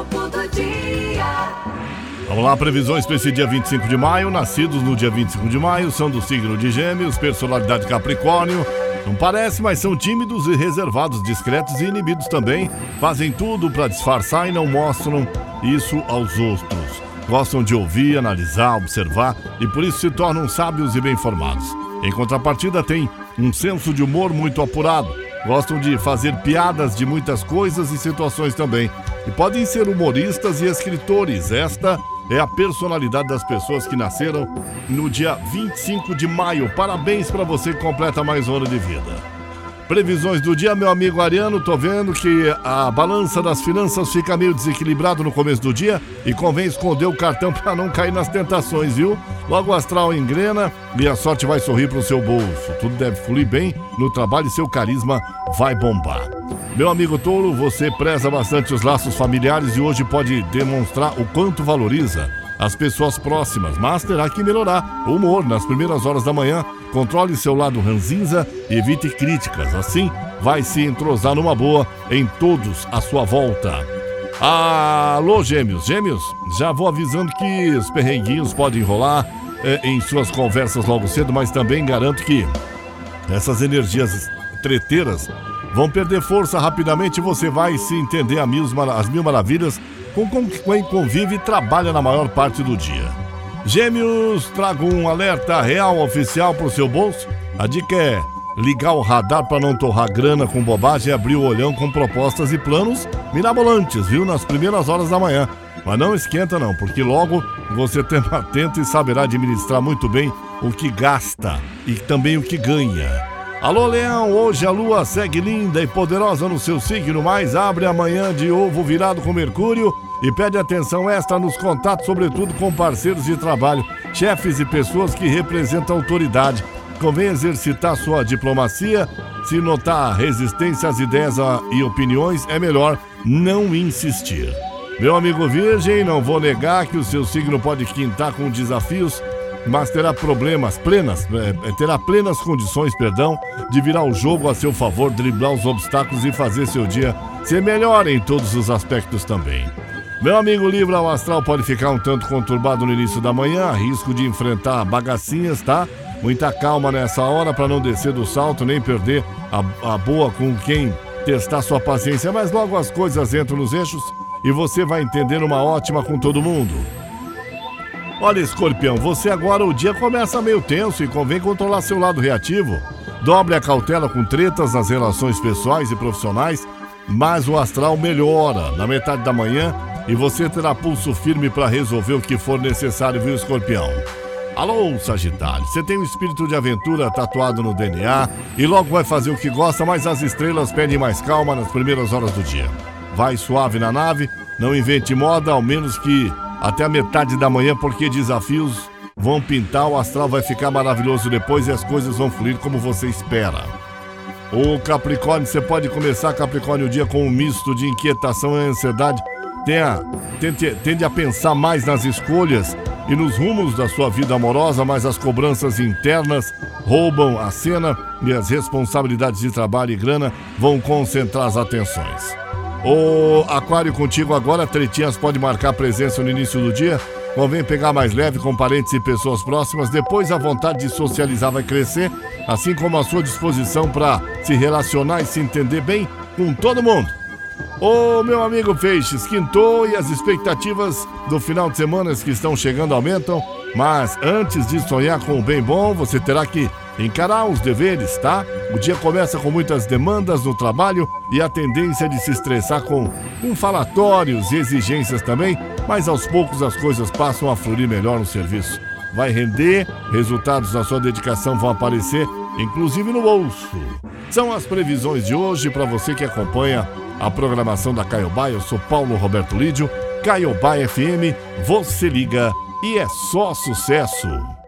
Horóscopo do dia. Vamos lá, previsões para esse dia 25 de maio. Nascidos no dia 25 de maio são do signo de Gêmeos, personalidade Capricórnio. Não parece, mas são tímidos e reservados, discretos e inibidos também. Fazem tudo para disfarçar e não mostram isso aos outros. Gostam de ouvir, analisar, observar e por isso se tornam sábios e bem formados. Em contrapartida, têm um senso de humor muito apurado. Gostam de fazer piadas de muitas coisas e situações também. E podem ser humoristas e escritores. Esta é a personalidade das pessoas que nasceram no dia 25 de maio. Parabéns para você que completa mais um ano de vida. Previsões do dia, meu amigo Ariano, tô vendo que a balança das finanças fica meio desequilibrado no começo do dia e convém esconder o cartão para não cair nas tentações, viu? Logo o astral engrena e a sorte vai sorrir pro seu bolso. Tudo deve fluir bem no trabalho e seu carisma vai bombar. Meu amigo Touro, você preza bastante os laços familiares e hoje pode demonstrar o quanto valoriza as pessoas próximas, mas terá que melhorar o humor nas primeiras horas da manhã. Controle seu lado ranzinza e evite críticas. Assim, vai se entrosar numa boa em todos à sua volta. Alô, gêmeos, gêmeos, já vou avisando que os perrenguinhos podem rolar eh, em suas conversas logo cedo, mas também garanto que essas energias treteiras vão perder força rapidamente você vai se entender a mil, as mil maravilhas com quem convive e trabalha na maior parte do dia. Gêmeos, trago um alerta real oficial para o seu bolso. A dica é ligar o radar para não torrar grana com bobagem e abrir o olhão com propostas e planos mirabolantes, viu? Nas primeiras horas da manhã. Mas não esquenta não, porque logo você tem atento e saberá administrar muito bem o que gasta e também o que ganha. Alô, Leão, hoje a lua segue linda e poderosa no seu signo, mas abre amanhã de ovo virado com Mercúrio e pede atenção extra nos contatos, sobretudo com parceiros de trabalho, chefes e pessoas que representam autoridade. Convém exercitar sua diplomacia. Se notar resistência às ideias e opiniões, é melhor não insistir. Meu amigo Virgem, não vou negar que o seu signo pode quintar com desafios mas terá problemas plenas, é, é, terá plenas condições, perdão, de virar o jogo a seu favor, driblar os obstáculos e fazer seu dia ser melhor em todos os aspectos também. Meu amigo Libra, o astral pode ficar um tanto conturbado no início da manhã, risco de enfrentar bagacinhas, tá? Muita calma nessa hora para não descer do salto nem perder a, a boa com quem testar sua paciência, mas logo as coisas entram nos eixos e você vai entender uma ótima com todo mundo. Olha, escorpião, você agora o dia começa meio tenso e convém controlar seu lado reativo. Dobre a cautela com tretas nas relações pessoais e profissionais, mas o astral melhora na metade da manhã e você terá pulso firme para resolver o que for necessário, viu, escorpião? Alô, Sagitário, você tem um espírito de aventura tatuado no DNA e logo vai fazer o que gosta, mas as estrelas pedem mais calma nas primeiras horas do dia. Vai suave na nave, não invente moda, ao menos que até a metade da manhã, porque desafios vão pintar, o astral vai ficar maravilhoso depois e as coisas vão fluir como você espera. O Capricórnio, você pode começar, Capricórnio, o dia com um misto de inquietação e ansiedade. Tenha, tende, tende a pensar mais nas escolhas e nos rumos da sua vida amorosa, mas as cobranças internas roubam a cena e as responsabilidades de trabalho e grana vão concentrar as atenções. O Aquário contigo agora, tretinhas pode marcar presença no início do dia. Convém pegar mais leve com parentes e pessoas próximas. Depois a vontade de socializar vai crescer, assim como a sua disposição para se relacionar e se entender bem com todo mundo. Ô meu amigo Feixes, quintou e as expectativas do final de semana que estão chegando aumentam. Mas antes de sonhar com o bem bom, você terá que encarar os deveres, tá? O dia começa com muitas demandas no trabalho e a tendência de se estressar com, com falatórios e exigências também, mas aos poucos as coisas passam a fluir melhor no serviço. Vai render, resultados da sua dedicação vão aparecer, inclusive no bolso. São as previsões de hoje para você que acompanha a programação da Caiobá. Eu sou Paulo Roberto Lídio, Caiobá FM, você liga e é só sucesso.